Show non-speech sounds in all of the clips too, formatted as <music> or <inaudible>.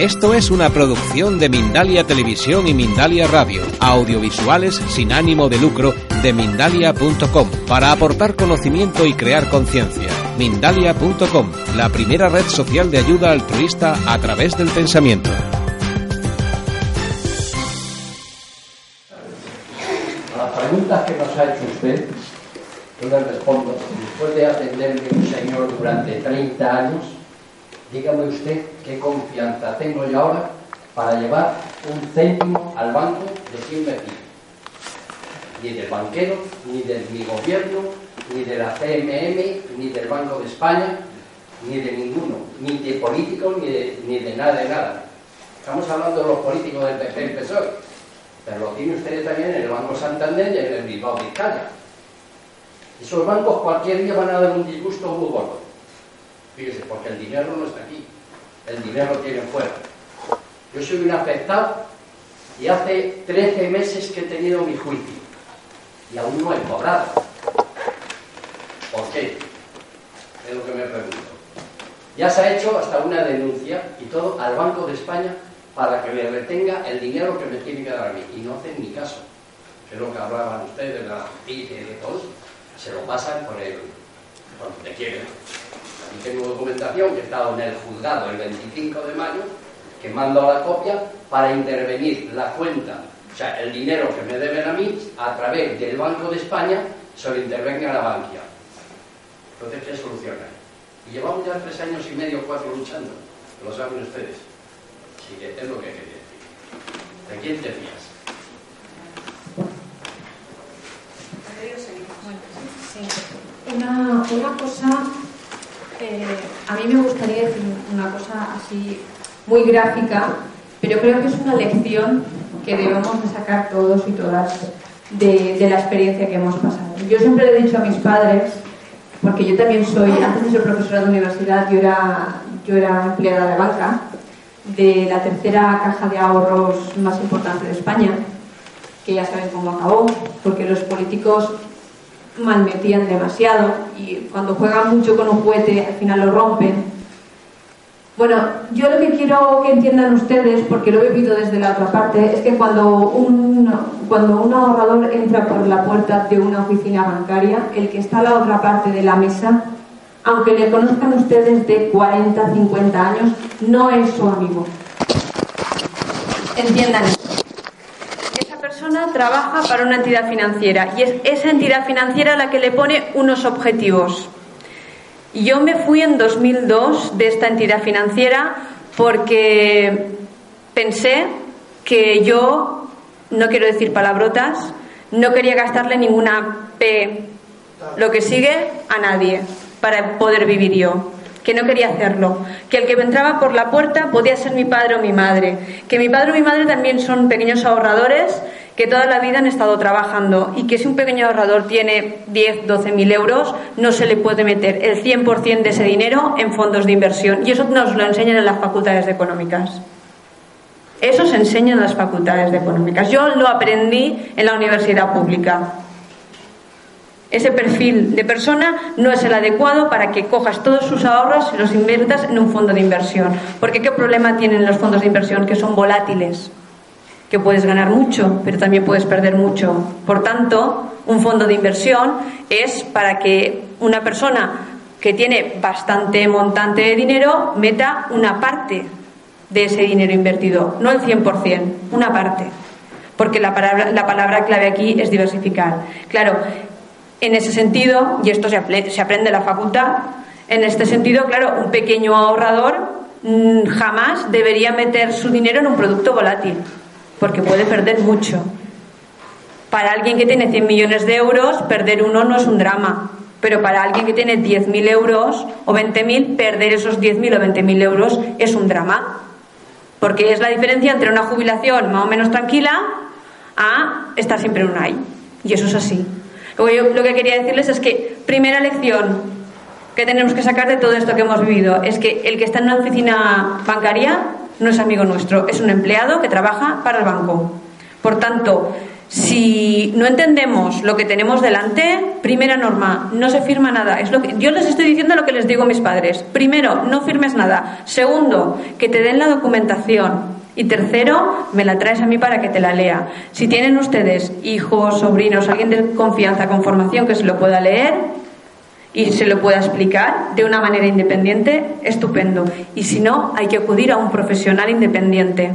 Esto es una producción de Mindalia Televisión y Mindalia Radio, audiovisuales sin ánimo de lucro de mindalia.com, para aportar conocimiento y crear conciencia. Mindalia.com, la primera red social de ayuda altruista a través del pensamiento. A las preguntas que nos ha hecho usted, yo le respondo, después de atenderme un señor durante 30 años, dígame usted qué confianza tengo yo ahora para llevar un céntimo al banco de quien me. Ni del banquero, ni de mi gobierno, ni de la CMM, ni del Banco de España, ni de ninguno, ni de políticos, ni de, nada de nada. Estamos hablando de los políticos del PP y PSOE, pero lo tiene usted también en el Banco Santander y en el Bilbao Vizcaya. Esos bancos cualquier día van a dar un disgusto muy gordo. Fíjese, porque el dinero no está aquí, el dinero tiene fuera. Yo soy un afectado y hace 13 meses que he tenido mi juicio y aún no he cobrado. ¿Por qué? Es lo que me pregunto. Ya se ha hecho hasta una denuncia y todo al Banco de España para que le retenga el dinero que me tiene que dar a mí. Y no hacen ni caso. Es lo que hablaban ustedes de la justicia y de todo. Se lo pasan por el, por donde quieren. Y tengo documentación que he estado en el juzgado el 25 de mayo, que mando la copia para intervenir la cuenta, o sea, el dinero que me deben a mí, a través del Banco de España, se lo intervenga a la banquia. Entonces, ¿qué solución hay? Y llevamos ya tres años y medio, cuatro luchando. Lo saben ustedes. Así que es lo que quería decir. ¿De quién te fías? Una, una cosa, a mí me gustaría decir una cosa así muy gráfica, pero creo que es una lección que debemos de sacar todos y todas de, de la experiencia que hemos pasado. Yo siempre le he dicho a mis padres, porque yo también soy, antes de ser profesora de universidad, yo era, yo era empleada de banca, de la tercera caja de ahorros más importante de España, que ya saben cómo acabó, porque los políticos malmetían demasiado y cuando juegan mucho con un juguete al final lo rompen. Bueno, yo lo que quiero que entiendan ustedes, porque lo he vivido desde la otra parte, es que cuando un, cuando un ahorrador entra por la puerta de una oficina bancaria, el que está a la otra parte de la mesa, aunque le conozcan ustedes de 40, 50 años, no es su amigo. Entiendan persona trabaja para una entidad financiera y es esa entidad financiera la que le pone unos objetivos. Yo me fui en 2002 de esta entidad financiera porque pensé que yo, no quiero decir palabrotas, no quería gastarle ninguna P, lo que sigue, a nadie para poder vivir yo que no quería hacerlo, que el que me entraba por la puerta podía ser mi padre o mi madre, que mi padre o mi madre también son pequeños ahorradores que toda la vida han estado trabajando y que si un pequeño ahorrador tiene 10, 12 mil euros, no se le puede meter el 100% de ese dinero en fondos de inversión. Y eso nos lo enseñan en las facultades de económicas. Eso se enseña en las facultades de económicas. Yo lo aprendí en la universidad pública. Ese perfil de persona no es el adecuado para que cojas todos sus ahorros y los inviertas en un fondo de inversión. Porque ¿qué problema tienen los fondos de inversión? Que son volátiles, que puedes ganar mucho, pero también puedes perder mucho. Por tanto, un fondo de inversión es para que una persona que tiene bastante montante de dinero meta una parte de ese dinero invertido, no el 100%, una parte. Porque la palabra, la palabra clave aquí es diversificar. Claro, en ese sentido, y esto se, aprende en la facultad, en este sentido, claro, un pequeño ahorrador mm, jamás debería meter su dinero en un producto volátil, porque puede perder mucho. Para alguien que tiene 100 millones de euros, perder uno no es un drama, pero para alguien que tiene 10.000 euros o 20.000, perder esos 10.000 o 20.000 euros es un drama. Porque es la diferencia entre una jubilación más o menos tranquila a estar siempre en un AI. Y eso es así. Luego yo lo que quería decirles es que, primera lección que tenemos que sacar de todo esto que hemos vivido, es que el que está en una oficina bancaria no es amigo nuestro, es un empleado que trabaja para el banco. Por tanto, si no entendemos lo que tenemos delante, primera norma, no se firma nada. Es lo que, yo les estoy diciendo lo que les digo a mis padres. Primero, no firmes nada. Segundo, que te den la documentación. Y tercero, me la traes a mí para que te la lea. Si tienen ustedes hijos, sobrinos, alguien de confianza con formación que se lo pueda leer y se lo pueda explicar de una manera independiente, estupendo. Y si no, hay que acudir a un profesional independiente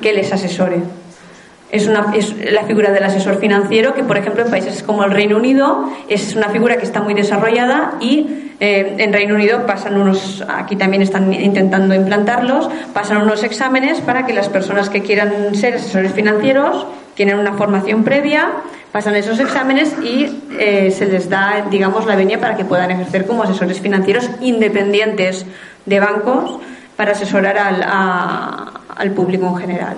que les asesore es, una, es la figura del asesor financiero que, por ejemplo, en países como el Reino Unido es una figura que está muy desarrollada y eh, en Reino Unido pasan unos, aquí también están intentando implantarlos, pasan unos exámenes para que las personas que quieran ser asesores financieros tienen una formación previa, pasan esos exámenes y eh, se les da, digamos, la venia para que puedan ejercer como asesores financieros independientes de bancos para asesorar al, al público en general.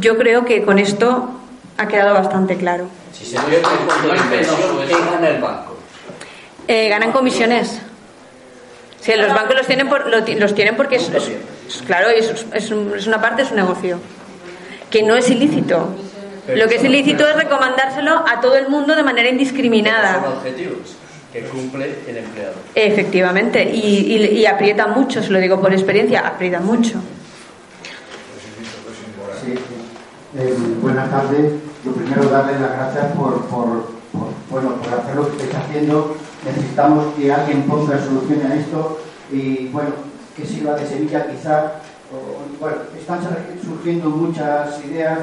Yo creo que con esto ha quedado bastante claro. Si se ve ¿qué gana el banco? Eh, ganan comisiones. Sí, los bancos los tienen, por, los tienen porque es, claro, es, es, una parte de su negocio. Que no es ilícito. Lo que es ilícito es recomendárselo a todo el mundo de manera indiscriminada. Son objetivos que cumple el empleado. Efectivamente, y, y, y aprieta mucho, se lo digo por experiencia, aprieta mucho. Eh, buenas tardes. Lo primero, darles las gracias por, bueno, por hacer lo que estáis haciendo. Necesitamos que alguien ponga solución a esto y, bueno, que sirva de Sevilla quizá. Bueno, están surgiendo muchas ideas,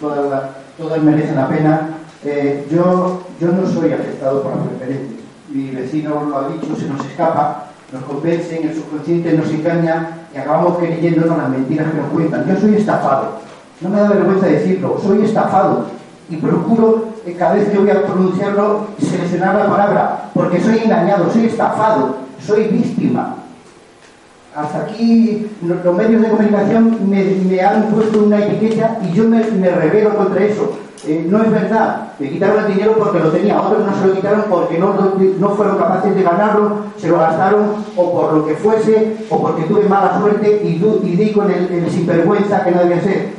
todas, todas merecen la pena. Eh, yo, yo no soy afectado por las preferencias. Mi vecino lo ha dicho, se nos escapa, nos convencen, el subconsciente nos engaña y acabamos creyéndonos las mentiras que nos cuentan. Yo soy estafado no me da vergüenza decirlo, soy estafado y procuro eh, cada vez que voy a pronunciarlo seleccionar la palabra, porque soy engañado, soy estafado, soy víctima. Hasta aquí los medios de comunicación me, han puesto una etiqueta y yo me, revelo contra eso. Eh, no es verdad, me quitaron el dinero porque lo tenía, otros no se lo quitaron porque no, fueron capaces de ganarlo, se lo gastaron o por lo que fuese, o porque tuve mala suerte y, di con el, el sinvergüenza que no debía ser.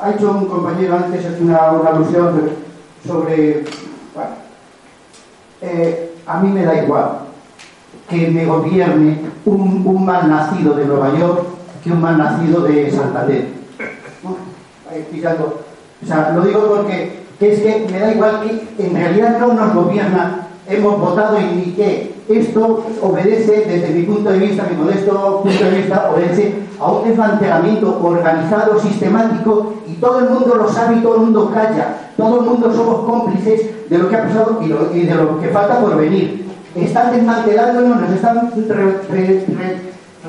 Ha, hecho un compañero antes una, alusión sobre. Eh, a mí me da igual que me gobierne un, un, mal nacido de Nueva York que un mal nacido de Santander. O sea, lo digo porque es que me da igual que en realidad no nos gobierna, hemos votado y, que esto obedece, desde mi punto de vista, mi modesto punto de vista, obedece a un desmantelamiento organizado, sistemático, y todo el mundo lo sabe y todo el mundo calla. Todo el mundo somos cómplices de lo que ha pasado y, de lo que falta por venir. Están desmantelándonos, nos están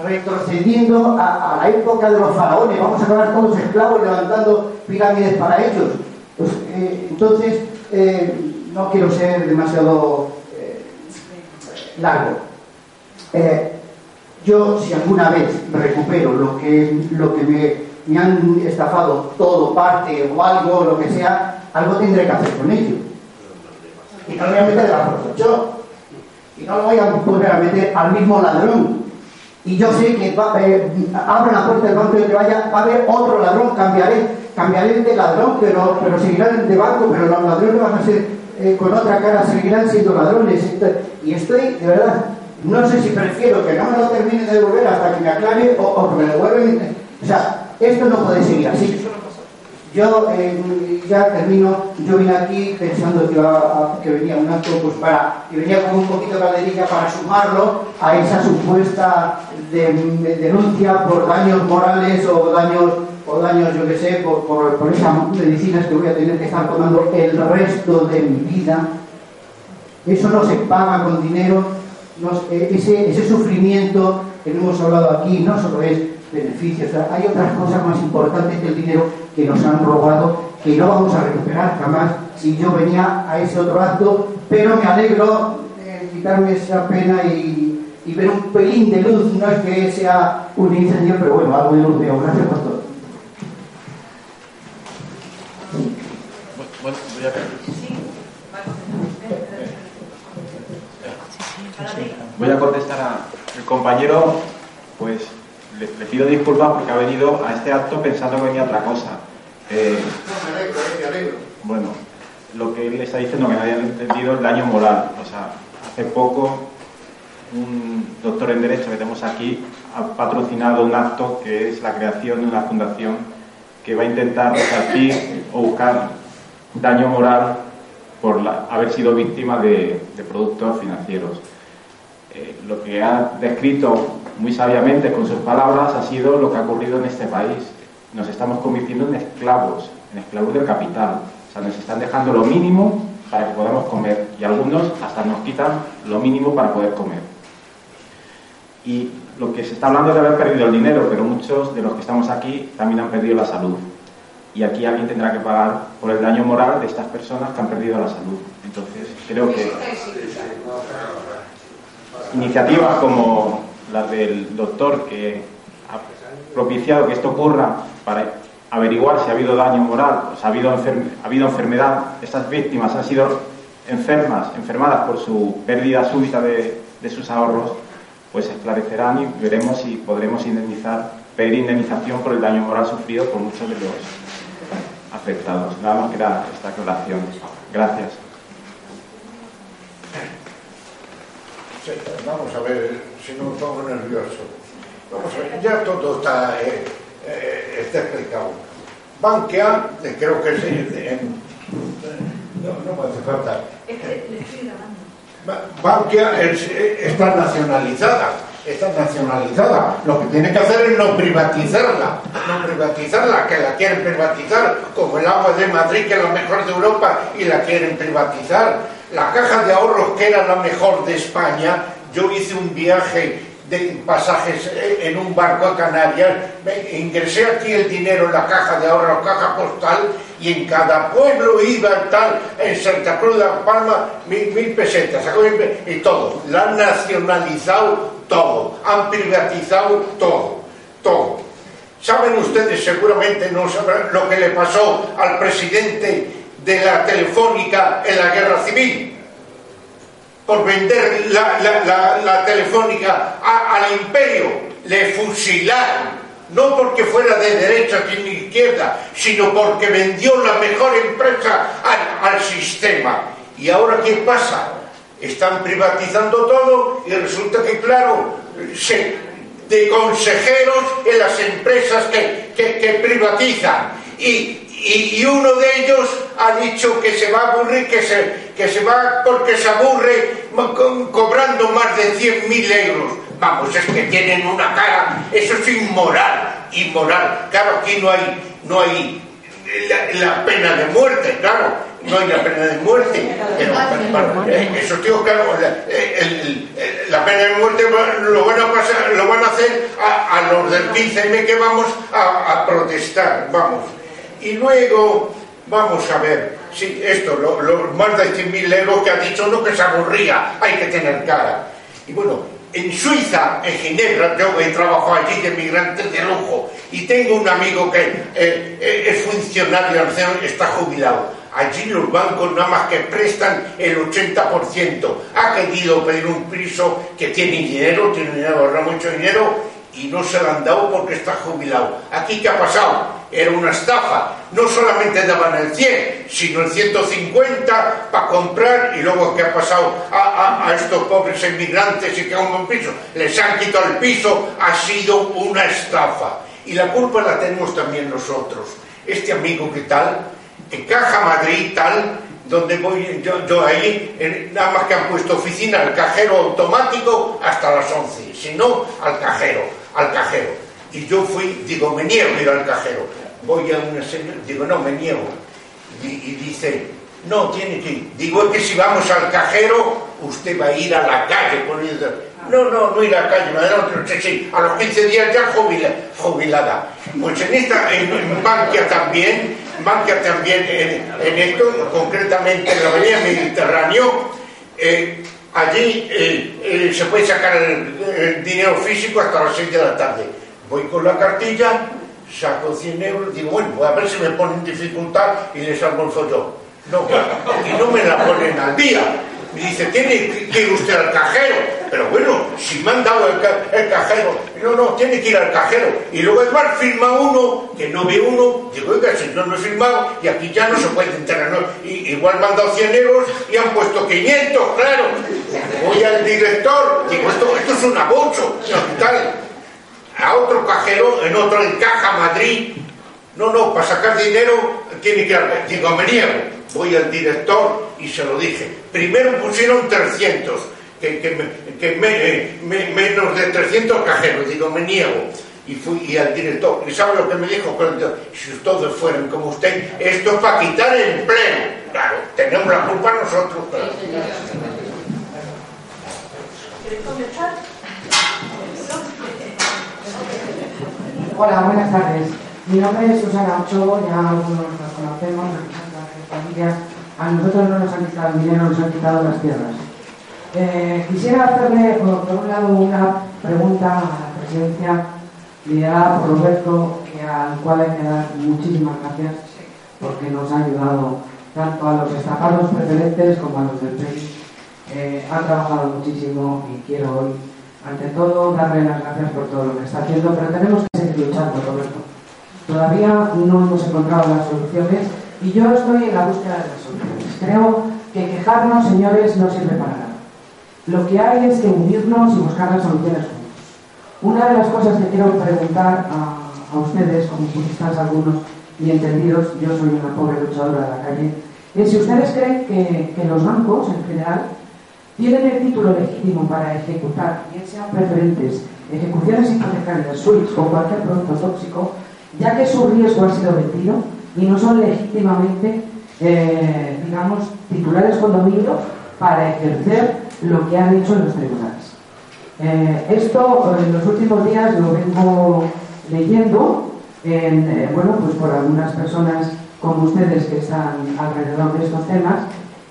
retrocediendo a, la época de los faraones. Vamos a acabar todos esclavos levantando pirámides para ellos. Pues, eh, entonces, eh, no quiero ser demasiado eh, largo. Yo, si alguna vez recupero lo que, lo que me, han estafado, todo, parte o algo, lo que sea, algo tendré que hacer con ello. Y no lo voy a meter yo. Y no lo a poner a meter al mismo ladrón. Y yo sé que va, eh, abro la puerta del banco y que vaya, va a haber otro ladrón, cambiaré, cambiaré de ladrón, pero, pero seguirán de banco, pero los ladrones van a ser eh, con otra cara, seguirán siendo ladrones. Y estoy, de verdad, no sé si prefiero que no me lo termine de devolver hasta que me aclare o, que me lo. O sea, esto no puede seguir así. Yo eh, ya termino, yo vine aquí pensando que, venía un acto pues para, que venía con un poquito de calerilla para sumarlo a esa supuesta denuncia por daños morales o daños, o daños yo qué sé, por, por, por esas medicinas que voy a tener que estar tomando el resto de mi vida. Eso no se paga con dinero, eh, ese, ese, sufrimiento que hemos hablado aquí no solo es beneficios, hay otras cosas más importantes que el dinero que nos han robado, que no vamos a recuperar jamás. Si yo venía a ese otro acto, pero me alegro de quitarme esa pena y, y ver un pelín de luz, no es que sea un incendio, pero bueno, algo de luz veo. Gracias, pastor. Bueno, voy a... Voy a contestar al compañero, pues le, pido disculpas porque ha venido a este acto pensando que venía otra cosa. Eh, bueno, lo que él está diciendo que no habían entendido el daño moral. O sea, hace poco un doctor en Derecho que tenemos aquí ha patrocinado un acto que es la creación de una fundación que va a intentar resarcir o buscar daño moral por haber sido víctima de, productos financieros. Eh, lo que ha descrito muy sabiamente con sus palabras ha sido lo que ha ocurrido en este país. Nos estamos convirtiendo en esclavos, en esclavos del capital. O sea, nos están dejando lo mínimo para que podamos comer y algunos hasta nos quitan lo mínimo para poder comer. Y lo que se está hablando es de haber perdido el dinero, pero muchos de los que estamos aquí también han perdido la salud. Y aquí alguien tendrá que pagar por el daño moral de estas personas que han perdido la salud. Entonces, creo que iniciativas como la del doctor que ha propiciado que esto ocurra para averiguar si ha habido daño moral, si ha habido, ha habido enfermedad, estas víctimas han sido enfermas, enfermadas por su pérdida súbita de, de sus ahorros, pues esclarecerán y veremos si podremos indemnizar, pedir indemnización por el daño moral sufrido por muchos de los afectados. Nada más que era esta aclaración. Gracias. Vamos a ver si no me pongo nervioso. Vamos a ver, ya todo está, eh, eh, está explicado. Bankia, creo que es. no, no me hace falta. Es que le estoy Bankia está nacionalizada, está nacionalizada. Lo que tiene que hacer es no privatizarla, no privatizarla, que la quieren privatizar, como el agua de Madrid, que es la mejor de Europa, y la quieren privatizar. La caja de ahorros, que era la mejor de España, yo hice un viaje de pasajes en un barco a Canarias, ingresé aquí el dinero en la caja de ahorros, caja postal, y en cada pueblo iba tal, en Santa Cruz de la Palma, mil, pesetas, y todo. La han nacionalizado todo, han privatizado todo, todo. Saben ustedes, seguramente no sabrán lo que le pasó al presidente de la Telefónica en la Guerra Civil por vender la, telefónica al imperio. Le fusilaron no porque fuera de derecha ni de izquierda, sino porque vendió la mejor empresa al, sistema. ¿Y ahora qué pasa? Están privatizando todo y resulta que, claro, de consejeros en las empresas que, privatizan. Y, uno de ellos ha dicho que se va a aburrir, que se, que se va porque se aburre cobrando más de 100.000 euros. Vamos, es que tienen una cara, eso es inmoral, inmoral. Claro, aquí no hay, no hay la, pena de muerte, claro, no hay la pena de muerte. Pero, eh, eso tío, claro, la, pena de muerte lo van a, pasar, lo van a hacer a, los del 15M que vamos a, protestar, vamos. Y luego, vamos a ver, sí, esto, los más de 100.000 euros que ha dicho, no que se aburría, hay que tener cara. Y bueno, en Suiza, en Ginebra, yo he trabajado allí de migrantes de lujo y tengo un amigo que eh, eh, es funcionario, está jubilado. Allí los bancos nada más que prestan el 80%. Ha querido pedir un piso que tiene dinero, tiene dinero, ahorra mucho dinero y no se lo han dado porque está jubilado. ¿Aquí qué ha pasado? Era una estafa. No solamente daban el 100, sino el 150 para comprar y luego ¿qué ha pasado a, estos pobres inmigrantes y que un piso? Les han quitado el piso, ha sido una estafa. Y la culpa la tenemos también nosotros. Este amigo que tal, en Caja Madrid tal, donde voy yo, ahí, nada más que han puesto oficina, al cajero automático hasta las 11, si no, al cajero al cajero. Y yo fui, digo, me niego a ir al cajero. Voy a una señora, digo, no, me niego. Y, dice, no, tiene que ir. Digo, es que si vamos al cajero, usted va a ir a la calle. No, no, no ir a la calle, sí, sí, a los 15 días ya jubilada. Pues en esta, en, Bankia también, Bankia también, en, esto, concretamente en la avenida Mediterráneo, eh, allí eh, eh, se puede sacar el, dinero físico hasta las 6 de la tarde. Voy con la cartilla, saco 100 euros, digo, bueno, voy a ver si me ponen dificultad y les el follón. No, y no me la ponen al día. Me dice, tiene que ir usted al cajero. Pero bueno, si me han dado el, cajero. No, no, tiene que ir al cajero. Y luego más firma uno, que no ve uno. Digo, oiga, si no, no he firmado y aquí ya no se puede entrar. ¿no? Y, igual me han dado 100 euros y han puesto 500, claro. Voy al director, digo, esto, esto es un abocho. Tal. A otro cajero, en otro en Caja Madrid. No, no, para sacar dinero tiene que ir al... Digo, me niego voy al director y se lo dije. Primero pusieron 300, que, que, menos de 300 cajeros, digo, me niego. Y fui al director, ¿y sabe lo que me dijo? Si todos fueran como usted, esto es para quitar el empleo. Claro, tenemos la culpa nosotros. Hola, buenas tardes. Mi nombre es Susana Ochoa, ya algunos nos conocemos, a nosotros no nos han quitado el dinero, nos han quitado las tierras. Eh, quisiera hacerle, por, un lado, una pregunta a la presidencia liderada por Roberto, al cual hay que dar muchísimas gracias porque nos ha ayudado tanto a los estafados preferentes como a los del PEI. Eh, ha trabajado muchísimo y quiero hoy, ante todo, darle las gracias por todo lo que está haciendo, pero tenemos que seguir luchando, Roberto. Todavía no hemos encontrado las soluciones y yo estoy en la búsqueda de las soluciones. Creo que quejarnos, señores, no sirve para nada. Lo que hay es que unirnos y buscar las soluciones juntos. Una de las cosas que quiero preguntar a, ustedes, como juristas algunos y entendidos, yo soy una pobre luchadora de la calle, es si ustedes creen que, que los bancos, en general, tienen el título legítimo para ejecutar, bien sean preferentes, ejecuciones hipotecarias, suites o cualquier producto tóxico, ya que su riesgo ha sido vendido y no son legítimamente, eh, digamos, titulares condominios para ejercer lo que han hecho los tribunales. Eh, esto en los últimos días lo vengo leyendo eh, bueno, pues por algunas personas como ustedes que están alrededor de estos temas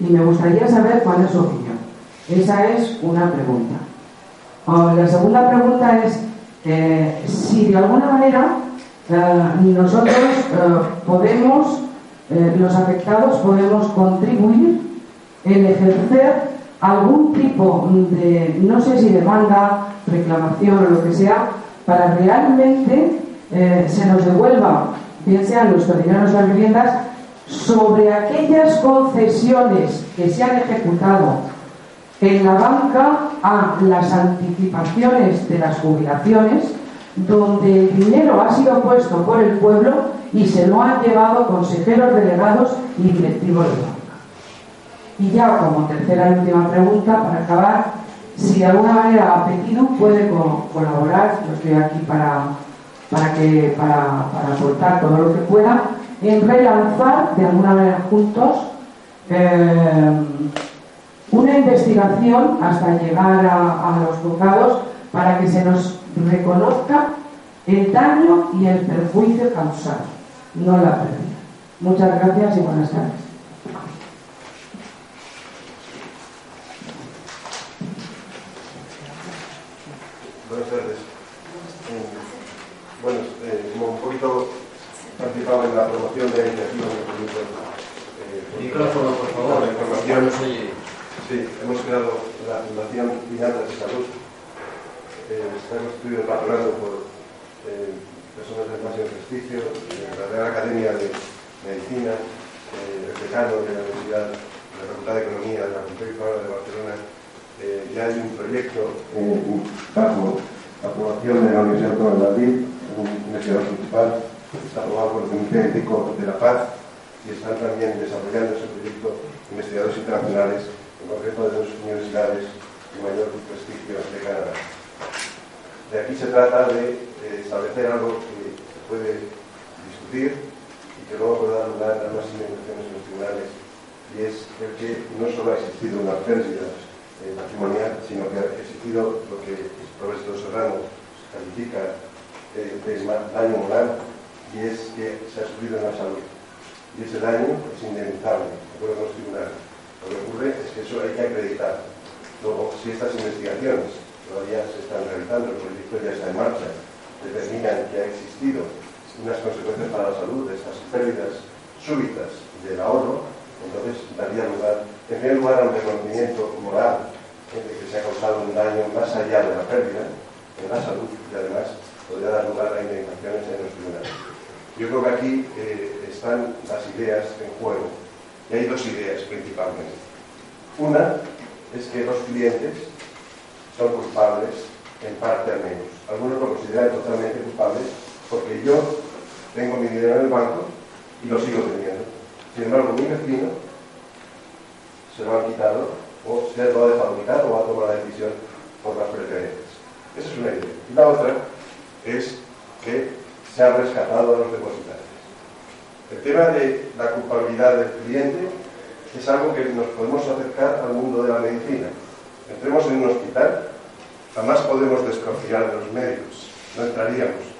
y me gustaría saber cuál es su opinión. Esa es una pregunta. Oh, la segunda pregunta es si de alguna manera nosotros eh, podemos, eh, los afectados, podemos contribuir en ejercer algún tipo de, no sé si demanda, reclamación o lo que sea, para realmente eh, se nos devuelva, bien sean los dinero las viviendas, sobre aquellas concesiones que se han ejecutado en la banca a las anticipaciones de las jubilaciones, donde el dinero ha sido puesto por el pueblo y se lo han llevado consejeros delegados y directivos de banca. Y ya como tercera y última pregunta, para acabar, si de alguna manera Apetido puede colaborar, yo estoy aquí para, para, que, para, aportar todo lo que pueda, en relanzar de alguna manera juntos eh, una investigación hasta llegar a, a los juzgados para que se nos reconozca el daño y el perjuicio causado, no la pérdida. Muchas gracias y buenas tardes. Buenas tardes. Bueno, eh, como un poquito participado en la promoción de la iniciativa eh, Micrófono, por favor. La información. Sí, hemos creado la Fundación Finanzas de Salud constituido el patronato por eh, personas de máximo prestigio, la Real Academia de Medicina, eh, el decano de la Universidad, de la Facultad de Economía de la Facultad de Barcelona. Eh, ya hay un proyecto bajo aprobación de la Universidad de Madrid, un investigador principal, está aprobado por el Comité Ético de la Paz y están también desarrollando ese proyecto investigadores internacionales, en concreto de dos universidades de mayor prestigio de Canadá. De aquí se trata de establecer algo que se puede discutir y que luego pueda dar lugar a más investigaciones en los tribunales, y es el que no solo ha existido una pérdida eh, patrimonial, sino que ha existido lo que el profesor Serrano califica eh, de daño moral, y es que se ha sufrido en la salud. Y ese daño es indemnizable, de acuerdo con los tribunales. Lo que ocurre es que eso hay que acreditar. Luego, si estas investigaciones todavía se están realizando, el proyecto ya está en marcha, determinan que ha existido unas consecuencias para la salud de estas pérdidas súbitas del ahorro, entonces daría lugar, en primer lugar, a un reconocimiento moral de que se ha causado un daño más allá de la pérdida en la salud y además podría dar lugar a indemnizaciones en los tribunales. Yo creo que aquí eh, están las ideas en juego y hay dos ideas principalmente. Una es que los clientes son culpables en parte al menos. Algunos lo consideran totalmente culpables porque yo tengo mi dinero en el banco y lo sigo teniendo. Sin embargo, mi vecino se lo han quitado o se lo ha dejado o ha tomado la decisión por las preferencias. Esa es una idea. La otra es que se ha rescatado a los depositarios. El tema de la culpabilidad del cliente es algo que nos podemos acercar al mundo de la medicina. Entremos en un hospital, jamás podemos desconfiar de los médicos, no entraríamos.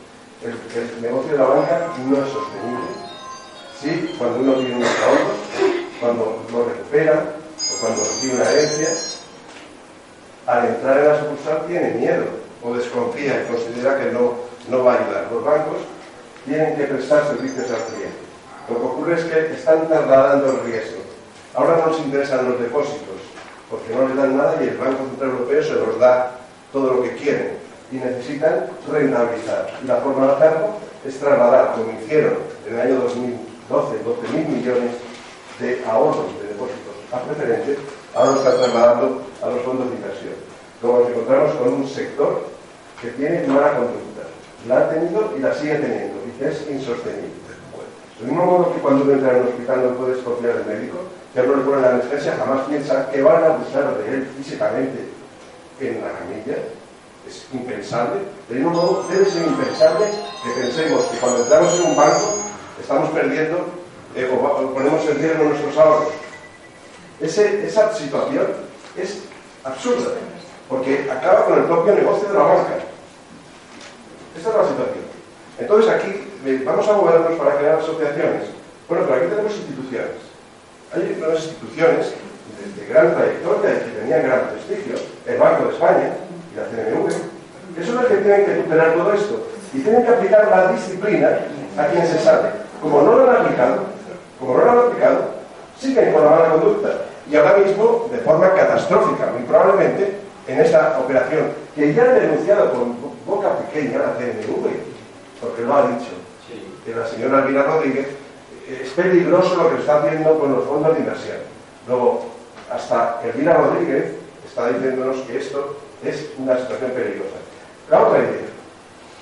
El, negocio de la banca no es sostenible. Sí, cuando uno tiene un ahorros, cuando lo recupera o cuando recibe una herencia, al entrar en la sucursal tiene miedo o desconfía y considera que no, no va a ayudar. Los bancos tienen que prestar servicios al cliente. Lo que ocurre es que están trasladando el riesgo. Ahora no les interesan los depósitos, porque no les dan nada y el Banco Central Europeo se los da todo lo que quieren y necesitan rentabilizar. Y la forma de hacerlo es trasladar, como hicieron en el año 2012, 12.000 millones de ahorros de depósitos a preferentes, ahora lo están trasladando a los fondos de inversión. Luego nos encontramos con un sector que tiene mala conducta. La ha tenido y la sigue teniendo, y es insostenible. Del mismo modo que cuando uno entra en un hospital no puedes confiar al médico, que no le ponen la anestesia, jamás piensa que van a abusar de él físicamente en la camilla. Es impensable. Del mismo modo, debe ser impensable que pensemos que cuando entramos en un banco estamos perdiendo eh, o ponemos en riesgo nuestros ahorros. esa situación es absurda, porque acaba con el propio negocio de la banca. Esta es la situación. Entonces aquí vamos a movernos para crear asociaciones. Bueno, pero aquí tenemos instituciones. Hay unas instituciones de, gran trayectoria y que tenían gran prestigio, el Banco de España y la CNMV, que son las que tienen que tutelar todo esto y tienen que aplicar la disciplina a quien se sabe. Como no lo han aplicado, como no lo han aplicado, siguen con la mala conducta. Y ahora mismo, de forma catastrófica, muy probablemente, en esta operación, que ya han denunciado con boca pequeña la CNMV, porque lo ha dicho, que la señora Elvira Rodríguez, es peligroso lo que está haciendo con los fondos de inversión. Luego, hasta Elvira Rodríguez está diciéndonos que esto es una situación peligrosa. La otra idea,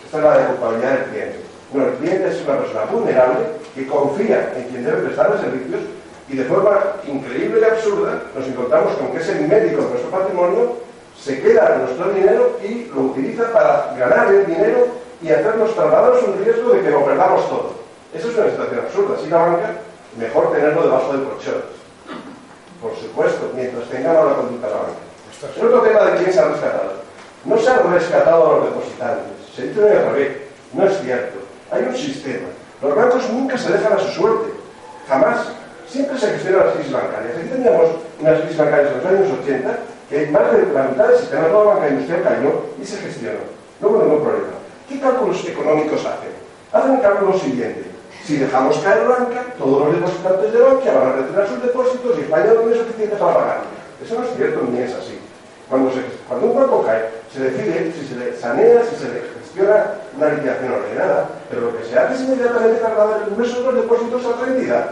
esta es la de culpabilidad del cliente. Bueno, el cliente es una persona vulnerable que confía en quien debe prestarle servicios y de forma increíble y absurda nos encontramos con que ese médico de nuestro patrimonio se queda nuestro dinero y lo utiliza para ganar el dinero y hacernos trasladarnos un riesgo de que lo perdamos todo. Eso es una situación absurda. Si la banca, mejor tenerlo debajo del colchón. Por supuesto, mientras tengamos la conducta de la banca. El otro tema de quién se ha rescatado. No se han rescatado a los depositantes. Se dice de revés. No es cierto. Hay un sistema. Los bancos nunca se dejan a su suerte. Jamás. Siempre se gestionan las crisis bancarias. Aquí teníamos unas crisis bancarias en los años 80 que más de la mitad del sistema de la banca industrial cayó y se gestionó. No hubo ningún problema. ¿Qué cálculos económicos hacen? Hacen el cálculo siguiente. Si dejamos caer banca, todos los depositantes de banca van a retirar sus depósitos y España no tiene suficiente para pagar. Eso no es cierto ni es así. Cuando, un banco cae, se decide si se le sanea, si se le gestiona una liquidación ordenada, pero lo que se hace es inmediatamente trasladar el de los depósitos a otra entidad.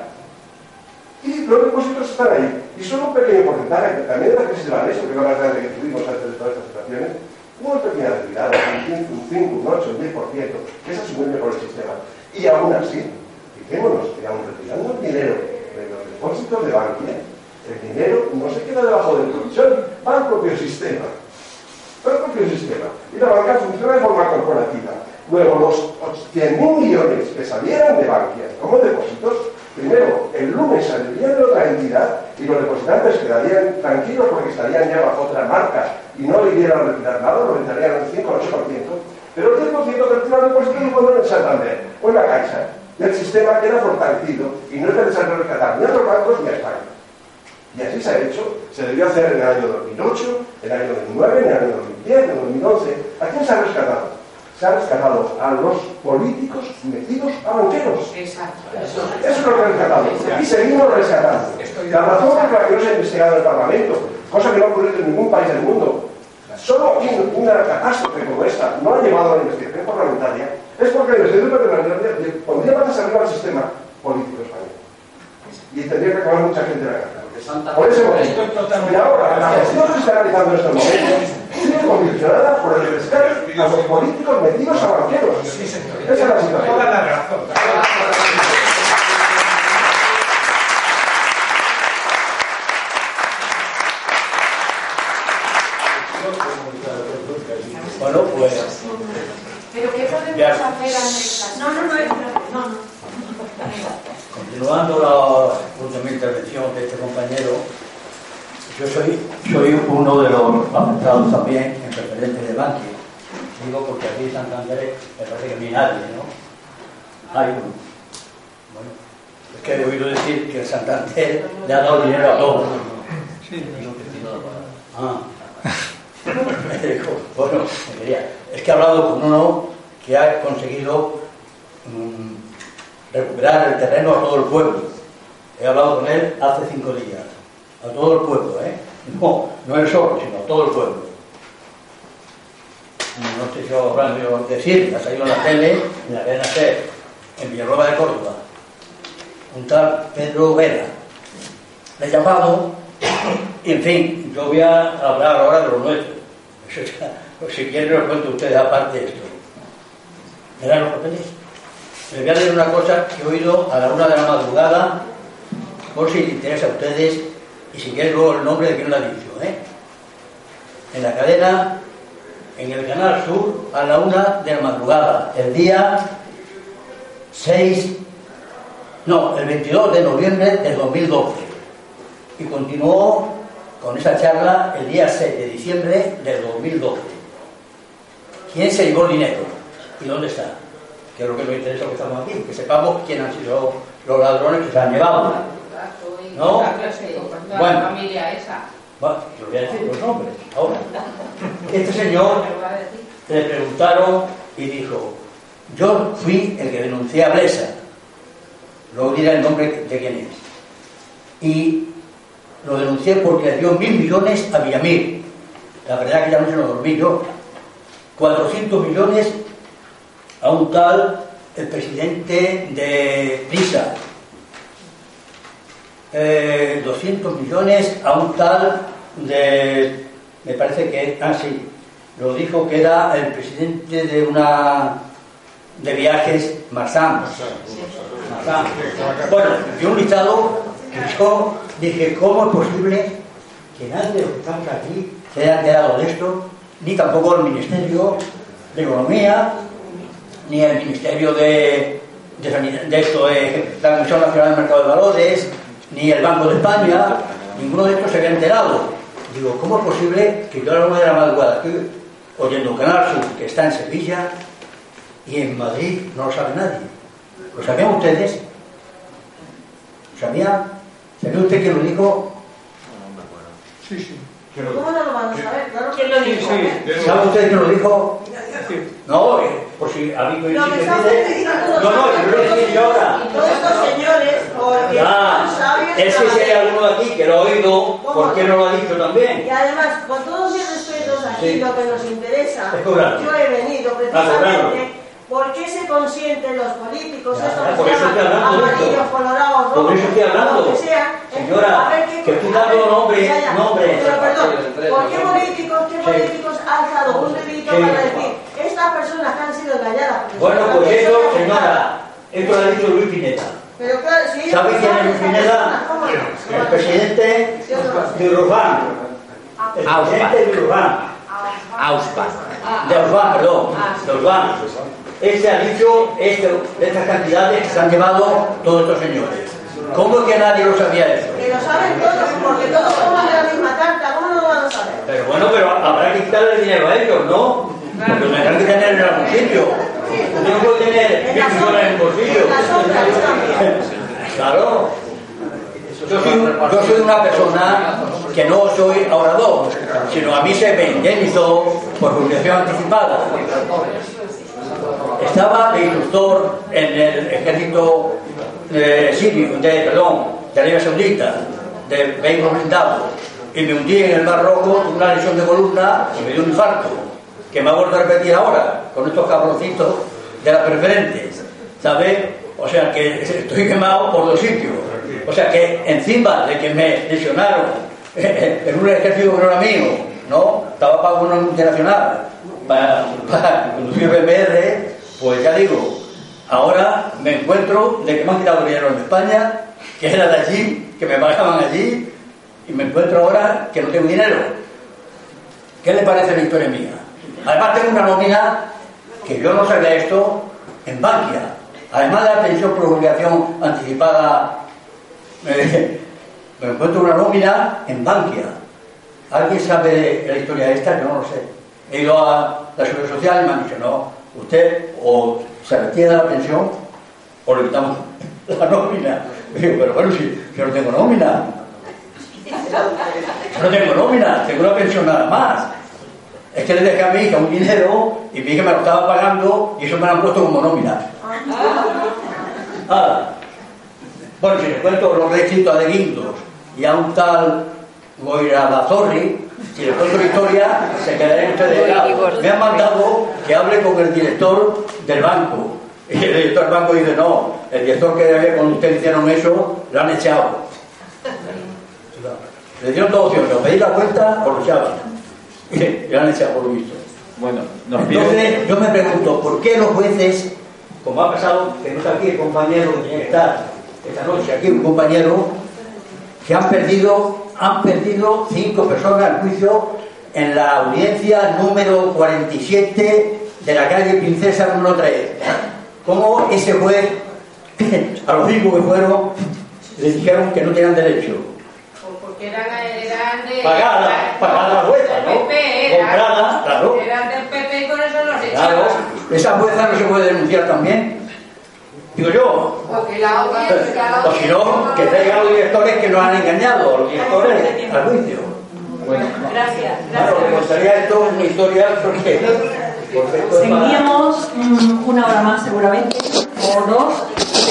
Y los depósitos están ahí. Y solo un pequeño porcentaje, también de la crisis de la que la más grande que tuvimos antes de todas estas situaciones, una pequeña retirada, un 5, un 8, un 10%, que es asumible por el sistema. Y aún así, fijémonos que aún retirando el dinero de los depósitos de Bankia, el dinero no se queda debajo del colchón, va al propio sistema. Va al propio sistema. Y la banca funciona de forma corporativa. Luego, los 100.000 millones que salieran de Bankia como depósitos, primero, el lunes saldrían de otra entidad y los depositantes quedarían tranquilos porque estarían ya bajo otra marca y no le irían a retirar nada, lo retirarían al 5 o 8%, pero el 10% que retiran el depósito lo ponen en Santander o en la Caixa. Y el sistema queda fortalecido y no es necesario rescatar ni a los bancos ni a España. Y así se ha hecho, se debió hacer en el año 2008, en el año 2009, en el año 2010, en el 2011. ¿A quién se ha rescatado? Se ha rescatado a los políticos metidos a banqueros. Exacto. Eso es lo que ha rescatado. Y seguimos rescatando. La razón por la que no se ha investigado en el Parlamento, cosa que no ha ocurrido en ningún país del mundo, solo una catástrofe como esta no ha llevado a la investigación parlamentaria, es porque el Instituto Parlamentario le pondría patas arriba al sistema político español. Y tendría que acabar mucha gente en la cárcel. Por ese motivo. Y ahora, la gestión que se está realizando en estos momentos sigue condicionada por el rescate los políticos metidos a banqueros. Esa es la situación. Toda la razón. Bueno, pues ¿Pero qué podemos Ya. hacer ante estas- No, no, no, no, no. continuando la última intervención de este compañero, yo soy, soy uno de los afectados también en preferentes de Bankia. Digo porque aquí en Santander me parece que ni nadie, ¿no? Hay uno. Bueno, es que he oído decir Santander le ha dado dinero a todos. Ah. <laughs> Me dijo, bueno. Es que he hablado con uno que ha conseguido mm, recuperar el terreno a todo el pueblo. He hablado con él hace cinco días. A todo el pueblo, ¿eh? No, no él solo, sino a todo el pueblo. No sé si lo habrán oído decir, ha salido en la tele, en la cadena en Villarroba de Córdoba. Un tal Pedro Vera. He llamado en fin, yo voy a hablar ahora de lo nuestro. Ya, pues, si quieren, lo cuento a ustedes aparte de esto. ¿Me los papeles? Les voy a leer una cosa que he oído a la una de la madrugada, por si les interesa a ustedes, y si quieren luego el nombre de quien lo ha dicho. ¿eh? En la cadena, en el Canal Sur, a la una de la madrugada, el día 6, no, el 22 de noviembre del 2012. Y continuó con esa charla el día 6 de diciembre del 2012. ¿Quién se llevó el dinero? ¿Y dónde está? Que es lo que nos interesa que estamos aquí, que sepamos quién han sido los ladrones que se han llevado. ¿No? Bueno. familia esa. Bueno, yo voy a decir los nombres ahora. Este señor <laughs> le preguntaron y dijo, yo fui el que denuncié a Blesa. Luego dirá el nombre de quién es. Y lo denuncié porque le dio mil millones a Villamil. La verdad que ya no se lo dormí yo. 400 millones a un tal, el presidente de Prisa. Eh, 200 millones a un tal de, me parece que, ah sí, lo dijo que era el presidente de una, de viajes, Marzán. Marzán. Bueno, dio un listado yo dije, ¿cómo es posible que nadie de los estamos aquí se haya enterado de esto? Ni tampoco el Ministerio de Economía, ni el Ministerio de, de, de esto, de la Comisión Nacional del Mercado de Valores, ni el Banco de España, ninguno de estos se había enterado. Digo, ¿cómo es posible que yo a la una de la madrugada estoy oyendo Canal Sur, que está en Sevilla, y en Madrid no lo sabe nadie? ¿Lo sabían ustedes? ¿Lo sabían? ¿Sabía usted quién lo dijo? ¿Cómo no lo van a saber? Claro ¿Quién lo dijo? ¿Sabe usted quién lo dijo? No, eh, por si a mí Lo que está coincide. sucediendo No, no, yo lo yo ahora. Todos estos señores, porque Ya, son sabios, es que si hay alguno aquí que lo ha oído, ¿por qué no lo ha dicho Y también? además, con todos mis respetos aquí, Sí. lo que nos interesa, Es yo he venido precisamente por qué se consienten los políticos, Ya, estos por se eso estoy hablando amarillos, colorados, Por rojos, eso estoy hablando. lo que sea, Señora, a ver qué- que estoy dando nombre-. Pero perdón, ¿por qué políticos, qué Sí. políticos ha alzado un dedito Sí. para decir estas personas que han sido engañadas? Bueno, pues eso, señora, esto lo ha dicho Luis Pineda. Pero claro, si ¿Sabe quién es Luis no? El presidente de Urban. El presidente de. Ausbach. De Urbán, perdón, de Urbán. Este ha dicho este, de estas cantidades que se han llevado todos estos señores. ¿Cómo que nadie lo sabía eso? Que lo saben todos, porque todos comen de la misma tarta, ¿cómo no lo van a saber? Pero bueno, pero habrá que quitarle el dinero a ellos, ¿no? Porque lo tendrán que tener en algún sitio. Usted no puede tener En mil las millones en el bolsillo. Claro. yo soy, yo soy una persona que no soy orador, sino a mí se me indemnizó por jubilación anticipada. Estaba de instructor en el ejército de sirio, de, perdón, de Arabia Saudita, de vehículos blindados, y me hundí en el Mar Rojo con una lesión de columna y me dio un infarto, que me ha vuelto a repetir ahora, con estos cabroncitos de las preferentes, ¿sabes? O sea que estoy quemado por dos sitios. O sea que encima de que me lesionaron <laughs> en un ejército que no era mío, ¿no? Estaba para una multinacional, para, para conducir BMR, pues ya digo, ahora me encuentro de que me han quitado dinero en España, que era de allí, que me pagaban allí, y me encuentro ahora que no tengo dinero. ¿Qué le parece la historia mía? Además tengo una nómina que yo no sabía esto en Bankia. Además de la pensión por obligación anticipada, eh, <laughs> me encuentro una nómina en Bankia. ¿Alguien sabe la historia de esta? Yo no lo sé. He ido a la seguridad social y me han dicho, no, usted o se retira de la pensión o le quitamos <laughs> la nómina. digo, pero bueno, si, yo no tengo nómina. <laughs> no tengo nómina, tengo una pensión nada más. Es que le dejé a mi hija un dinero y mi hija me lo estaba pagando y eso me lo han puesto como nómina. Bueno, si les cuento los requisitos de Guindos y a un tal Goiradazorri, si les cuento la historia, se quedarían ustedes helados. Me han mandado que hable con el director del banco. Y el director del banco dice, no, el director que había con usted hicieron eso, lo han echado. Le dieron dos opciones, o pedir la cuenta o lo echaban. Y lo han echado por lo visto. Bueno, Entonces, yo me pregunto, ¿por qué los jueces, como ha pasado, que no está aquí el compañero que estar esta noche, aquí un compañero, que han perdido, han perdido cinco personas al juicio en la audiencia número 47 de la calle Princesa número 3. ¿Cómo ese juez, a los cinco que fueron, le dijeron que no tenían derecho? Porque eran, eran de... Pagada, pagada la jueza, ¿no? Comprada, claro. Eran del PP y con eso los Claro, echaban. esa jueza no se puede denunciar también. Digo yo. Porque la audiencia... O si no, que traigan los directores que nos han engañado, los directores al juicio. Bueno, Gracias, claro, me gustaría esto una historia porque. Seguiríamos mm, una hora más seguramente, o dos,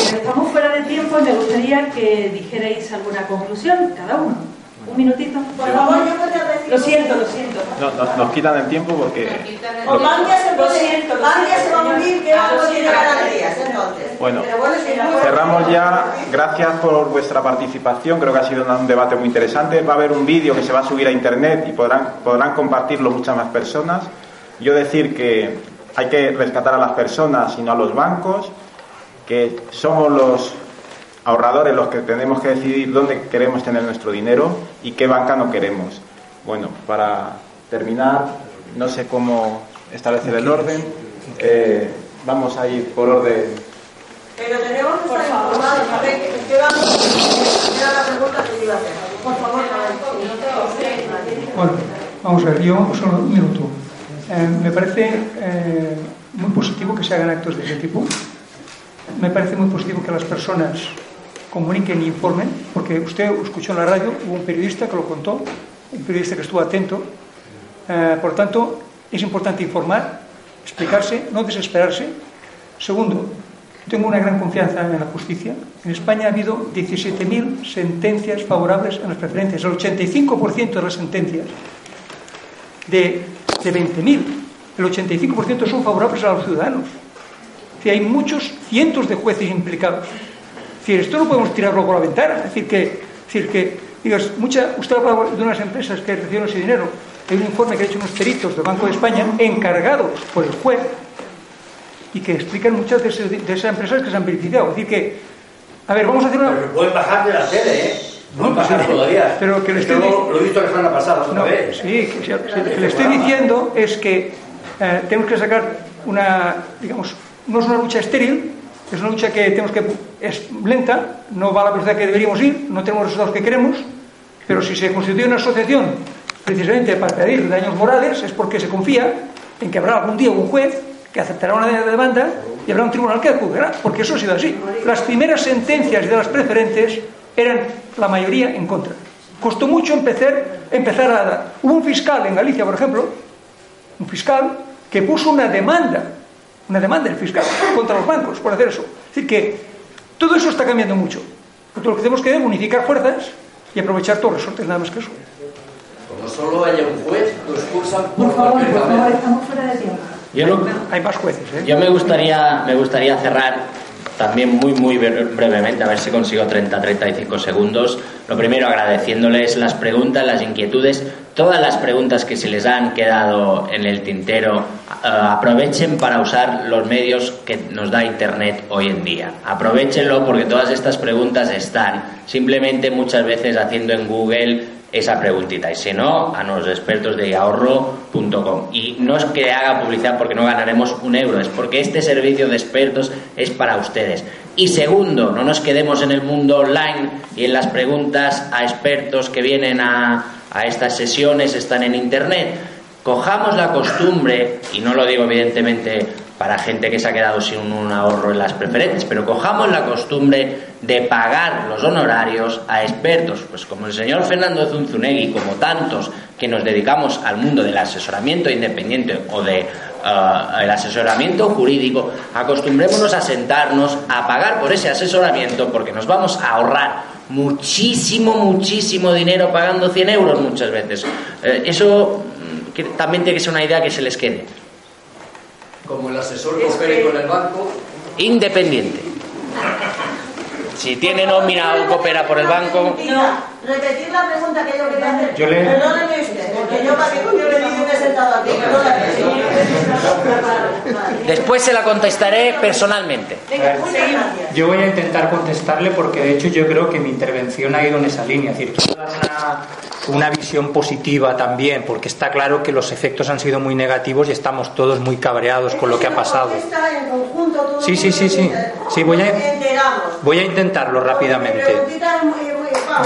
pero estamos fuera de tiempo y me gustaría que dijerais alguna conclusión, cada uno. Un minutito. Por favor, yo podría decir... Lo siento, lo siento. No, nos, nos quitan el tiempo porque... O Bankia se Lo puede... siento, se va a unir, que banco Lo tiene siento. ganaderías, entonces. Bueno, no- cerramos ya. Gracias por vuestra participación. Creo que ha sido un debate muy interesante. Va a haber un vídeo que se va a subir a internet y podrán, podrán compartirlo muchas más personas. Yo decir que hay que rescatar a las personas y no a los bancos, que somos los ahorradores los que tenemos que decidir dónde queremos tener nuestro dinero y qué banca no queremos. Bueno, para terminar, no sé cómo establecer el orden. Eh, vamos a ir por orden Pero tenemos que estar informados, a ver, ¿qué vamos? Era la pregunta que te iba a hacer. Por favor, Bueno, vamos a ver, yo solo un minuto. Eh, me parece eh, muy positivo que se hagan actos de ese tipo. Me parece muy positivo que las personas comuniquen e informen, porque usted escuchó en la radio, hubo un periodista que lo contó, un periodista que estuvo atento. Eh, por tanto, es importante informar, explicarse, no desesperarse. Segundo, tengo una gran confianza en la justicia. En España ha habido 17.000 sentencias favorables a las preferencias. El 85% de las sentencias de, de 20.000, el 85% son favorables a los ciudadanos. Hay muchos, cientos de jueces implicados. Decir, esto no podemos tirarlo por la ventana. Es decir, que, es decir, que digas, mucha, usted habla de unas empresas que recibieron ese dinero. Hay un informe que han hecho unos peritos del Banco de España encargados por el juez y que explican muchas de, ese- de esas empresas que se han beneficiado. Es decir, que, a ver, vamos a hacer una... Pero pueden bajar de la tele, ¿eh? No pueden bajar todavía. Pero que le Esto estoy lo, lo he visto la semana pasada, otra No, vez. sí, que le estoy diciendo es que eh, tenemos que sacar una, digamos, no es una lucha estéril, es una lucha que tenemos que, es lenta, no va a la velocidad que deberíamos ir, no tenemos los resultados que queremos, pero si se constituye una asociación precisamente para pedir daños morales es porque se confía en que habrá algún día un juez que aceptará una de- demanda y habrá un tribunal que acudirá, porque eso ha sido así. Las primeras sentencias de las preferentes eran la mayoría en contra. Costó mucho empezar, empezar a dar. Hubo un fiscal en Galicia, por ejemplo, un fiscal que puso una demanda, una demanda del fiscal contra los bancos por hacer eso. Es decir, que todo eso está cambiando mucho. Porque lo que tenemos que es unificar fuerzas y aprovechar todos los resortes, nada más que eso. Como solo haya un juez, lo expulsan por, por favor, por estamos fuera de tiempo. Yo no- Hay más jueces, ¿eh? Yo me gustaría, me gustaría cerrar también muy, muy bre- brevemente, a ver si consigo 30-35 segundos. Lo primero, agradeciéndoles las preguntas, las inquietudes, todas las preguntas que se les han quedado en el tintero. eh, aprovechen para usar los medios que nos da Internet hoy en día. Aprovechenlo porque todas estas preguntas están simplemente muchas veces haciendo en Google esa preguntita. Y si no a los expertos de ahorro.com y no es que haga publicidad porque no ganaremos un euro es porque este servicio de expertos es para ustedes. Y segundo no nos quedemos en el mundo online y en las preguntas a expertos que vienen a, a estas sesiones están en internet. Cojamos la costumbre y no lo digo evidentemente para gente que se ha quedado sin un ahorro en las preferentes, pero cojamos la costumbre de pagar los honorarios a expertos, pues como el señor Fernando Zunzunegui, como tantos que nos dedicamos al mundo del asesoramiento independiente o de el asesoramiento jurídico, acostumbrémonos a sentarnos a pagar por ese asesoramiento porque nos vamos a ahorrar muchísimo, muchísimo dinero pagando 100 euros muchas veces. Eh, eso mm, también tiene que ser una idea que se les quede. Como el asesor coopere con el banco, Independiente. Si tiene nómina o coopera por el banco, Repetir la pregunta que yo quería hacer. Yo le- Perdóneme usted, porque yo para qué coño le digo que he sentado aquí. Perdóneme. después se la contestaré personalmente. Yo voy a intentar contestarle porque de hecho yo creo que mi intervención ha ido en esa línea. Es decir, una, una visión positiva también, porque está claro que los efectos han sido muy negativos y estamos todos muy cabreados con lo que ha pasado. Está en conjunto todo Sí, el sí, mundo sí, sí. nos Sí, voy a, voy a intentarlo rápidamente.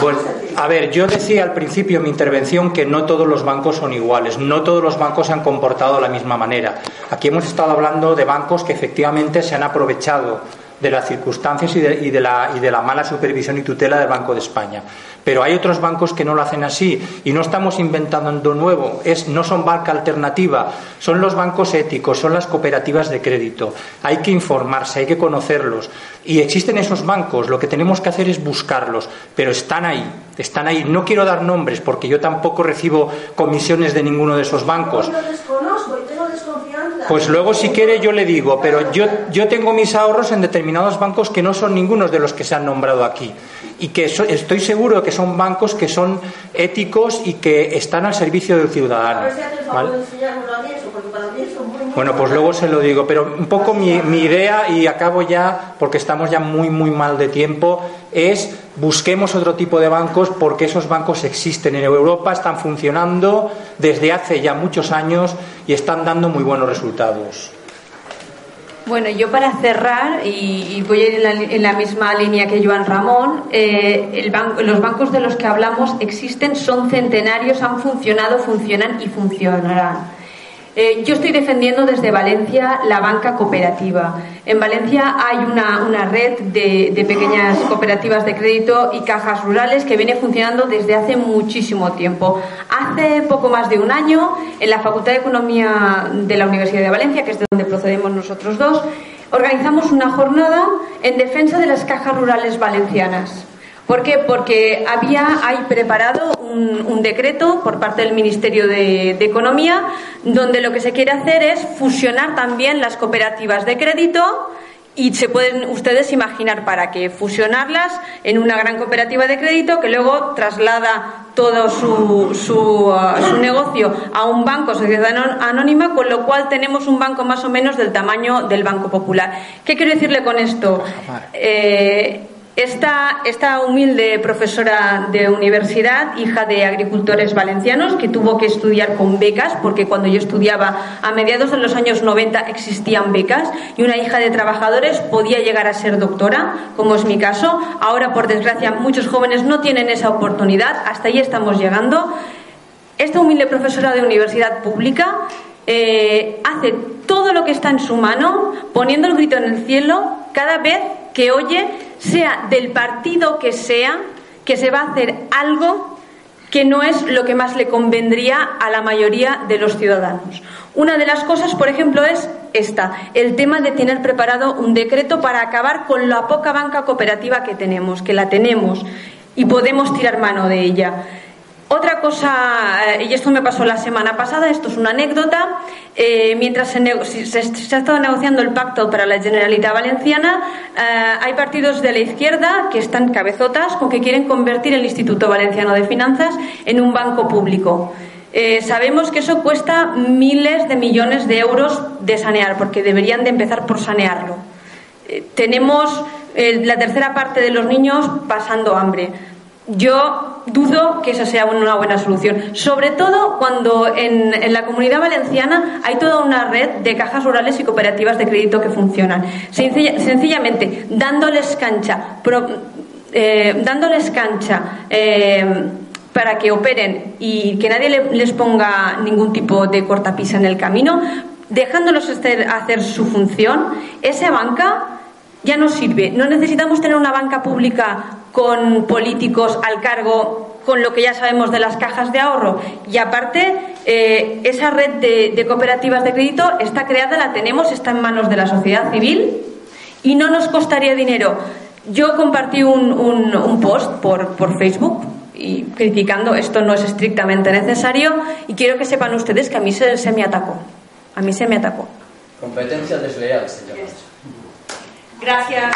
Bueno, a ver, yo decía al principio de mi intervención que no todos los bancos son iguales, no todos los bancos se han comportado de la misma manera. Aquí hemos estado hablando de bancos que efectivamente se han aprovechado de las circunstancias y de, y de la, y de la mala supervisión y tutela del Banco de España. Pero hay otros bancos que no lo hacen así y no estamos inventando nuevo, es, no son banca alternativa, son los bancos éticos, son las cooperativas de crédito. Hay que informarse, hay que conocerlos. Y existen esos bancos, lo que tenemos que hacer es buscarlos, pero están ahí, están ahí. No quiero dar nombres porque yo tampoco recibo comisiones de ninguno de esos bancos. Yo lo desconozco y tengo desconfianza. Pues luego si quiere yo le digo, pero yo, yo tengo mis ahorros en determinados bancos que no son ningunos de los que se han nombrado aquí. Y que so- estoy seguro que son bancos que son éticos y que están al servicio del ciudadano. Bueno, pues luego se lo digo, pero un poco mi, mi idea, y acabo ya, porque estamos ya muy, muy mal de tiempo, es busquemos otro tipo de bancos porque esos bancos existen en Europa, están funcionando desde hace ya muchos años y están dando muy buenos resultados. Bueno, yo para cerrar, y, voy a ir en la, misma línea que Joan Ramón, eh, los bancos de los que hablamos existen, son centenarios, han funcionado, funcionan y funcionarán. Eh, yo estoy defendiendo desde Valencia la banca cooperativa. En Valencia hay una, una red de, de pequeñas cooperativas de crédito y cajas rurales que viene funcionando desde hace muchísimo tiempo. Hace poco más de un año, en la Facultad de Economía de la Universidad de Valencia, que es de donde procedemos nosotros dos, organizamos una jornada en defensa de las cajas rurales valencianas. ¿Por qué? Porque había ahí preparado un, un decreto por parte del Ministerio de, de Economía donde lo que se quiere hacer es fusionar también las cooperativas de crédito y se pueden ustedes imaginar para qué fusionarlas en una gran cooperativa de crédito que luego traslada todo su, su, ah, su negocio a un banco, sociedad anónima, con lo cual tenemos un banco más o menos del tamaño del Banco Popular. ¿Qué quiero decirle con esto? Eh, esta, esta humilde profesora de universidad, hija de agricultores valencianos, que tuvo que estudiar con becas, porque cuando yo estudiaba a mediados de los años 90 existían becas, y una hija de trabajadores podía llegar a ser doctora, como es mi caso. Ahora, por desgracia, muchos jóvenes no tienen esa oportunidad. Hasta ahí estamos llegando. Esta humilde profesora de universidad pública eh, hace todo lo que está en su mano, poniendo el grito en el cielo cada vez que oye, sea del partido que sea, que se va a hacer algo que no es lo que más le convendría a la mayoría de los ciudadanos. Una de las cosas, por ejemplo, es esta, el tema de tener preparado un decreto para acabar con la poca banca cooperativa que tenemos, que la tenemos y podemos tirar mano de ella. Otra cosa, eh, y esto me pasó la semana pasada, esto es una anécdota, eh, mientras se, ha estado negociando el pacto para la Generalitat Valenciana, eh, hay partidos de la izquierda que están cabezotas con que quieren convertir el Instituto Valenciano de Finanzas en un banco público. sabemos que eso cuesta miles de millones de euros de sanear, porque deberían de empezar por sanearlo. tenemos la tercera parte de los niños pasando hambre yo dudo que esa sea una buena solución, sobre todo cuando en, la comunidad valenciana hay toda una red de cajas rurales y cooperativas de crédito que funcionan. sencillamente, dándoles cancha, eh, dándoles cancha eh, para que operen y que nadie les ponga ningún tipo de cortapisa en el camino, dejándolos hacer su función, esa banca ya no sirve. No necesitamos tener una banca pública con políticos al cargo con lo que ya sabemos de las cajas de ahorro. Y aparte, eh, esa red de, cooperativas de crédito está creada, la tenemos, está en manos de la sociedad civil y no nos costaría dinero. Yo compartí un, post por, Facebook y criticando esto no es estrictamente necesario y quiero que sepan ustedes que a mí se, se me atacó. A mí se me atacó. Competencia desleal. Gracias.